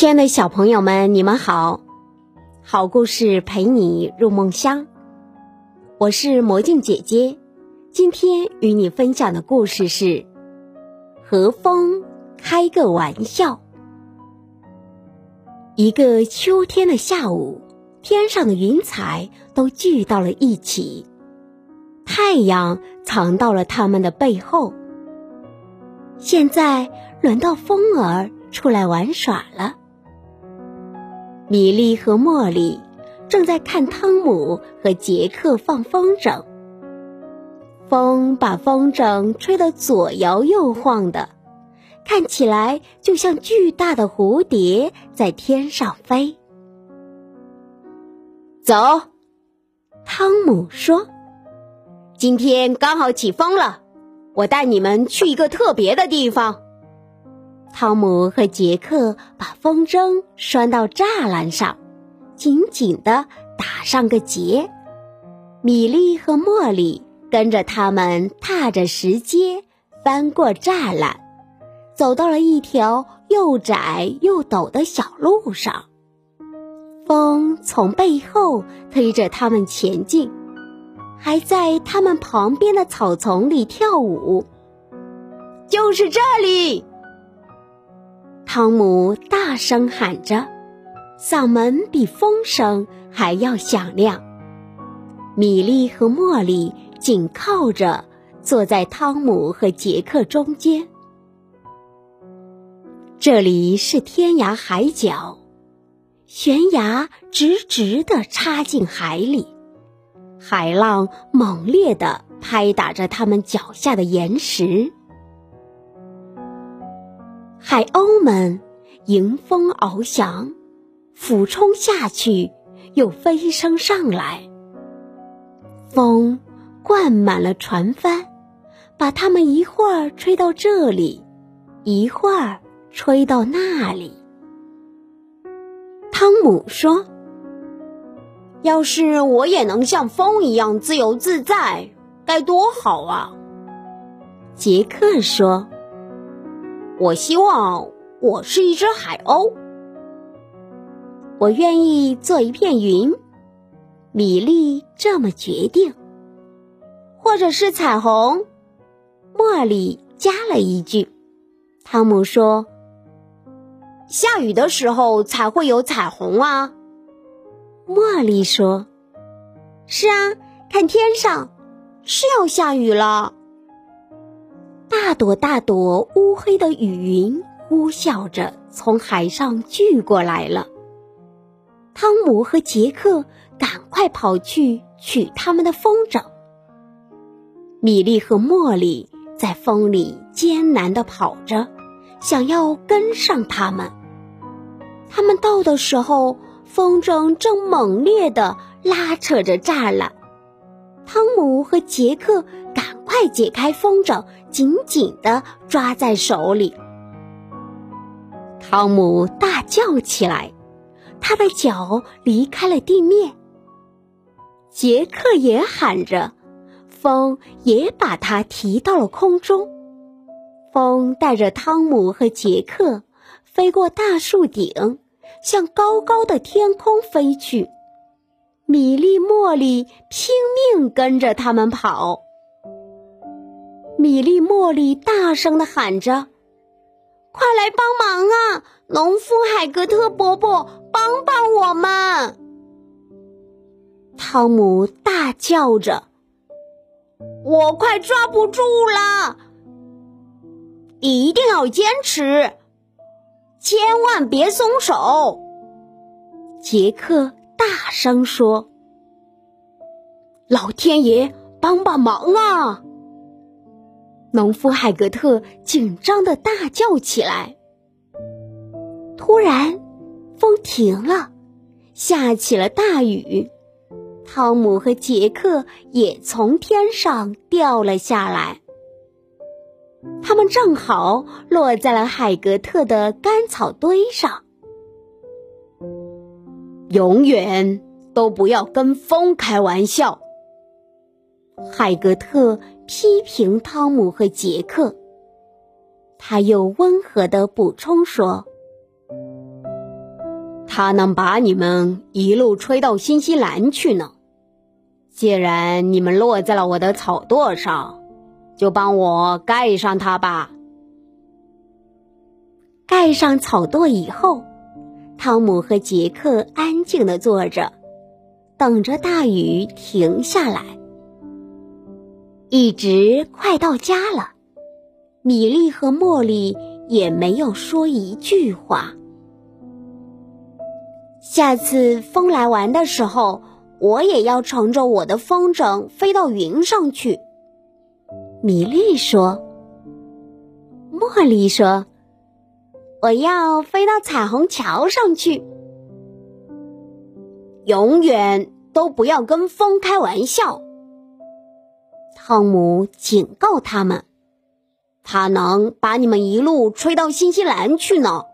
亲爱的小朋友们，你们好！好故事陪你入梦乡，我是魔镜姐姐。今天与你分享的故事是《和风开个玩笑》。一个秋天的下午，天上的云彩都聚到了一起，太阳藏到了他们的背后。现在轮到风儿出来玩耍了。米莉和茉莉正在看汤姆和杰克放风筝，风把风筝吹得左摇右晃的，看起来就像巨大的蝴蝶在天上飞。走，汤姆说：“今天刚好起风了，我带你们去一个特别的地方。”汤姆和杰克把风筝拴到栅栏上，紧紧地打上个结。米莉和茉莉跟着他们踏着石阶，翻过栅栏，走到了一条又窄又陡的小路上。风从背后推着他们前进，还在他们旁边的草丛里跳舞。就是这里！汤姆大声喊着，嗓门比风声还要响亮。米莉和茉莉紧靠着坐在汤姆和杰克中间。这里是天涯海角，悬崖直直的插进海里，海浪猛烈的拍打着他们脚下的岩石。海鸥们迎风翱翔，俯冲下去，又飞升上来。风灌满了船帆，把它们一会儿吹到这里，一会儿吹到那里。汤姆说：“要是我也能像风一样自由自在，该多好啊！”杰克说。我希望我是一只海鸥。我愿意做一片云。米粒这么决定，或者是彩虹。茉莉加了一句。汤姆说：“下雨的时候才会有彩虹啊。”茉莉说：“是啊，看天上，是要下雨了。”大朵大朵乌黑的雨云呼啸着从海上聚过来了。汤姆和杰克赶快跑去取他们的风筝。米莉和茉莉在风里艰难地跑着，想要跟上他们。他们到的时候，风筝正猛烈地拉扯着栅栏。汤姆和杰克赶快解开风筝。紧紧地抓在手里，汤姆大叫起来，他的脚离开了地面。杰克也喊着，风也把他提到了空中。风带着汤姆和杰克飞过大树顶，向高高的天空飞去。米莉、茉莉拼命跟着他们跑。米莉、茉莉大声的喊着：“快来帮忙啊！农夫海格特伯伯，帮帮我们！”汤姆大叫着：“我快抓不住了！一定要坚持，千万别松手！”杰克大声说：“老天爷，帮帮忙啊！”农夫海格特紧张的大叫起来。突然，风停了，下起了大雨。汤姆和杰克也从天上掉了下来。他们正好落在了海格特的干草堆上。永远都不要跟风开玩笑。海格特批评汤姆和杰克，他又温和的补充说：“他能把你们一路吹到新西兰去呢。既然你们落在了我的草垛上，就帮我盖上它吧。盖上草垛以后，汤姆和杰克安静的坐着，等着大雨停下来。一直快到家了，米莉和茉莉也没有说一句话。下次风来玩的时候。我也要乘着我的风筝飞到云上去。”米莉说。茉莉说：“我要飞到彩虹桥上去。”永远都不要跟风开玩笑。汤姆警告他们：“他能把你们一路吹到新西兰去呢。”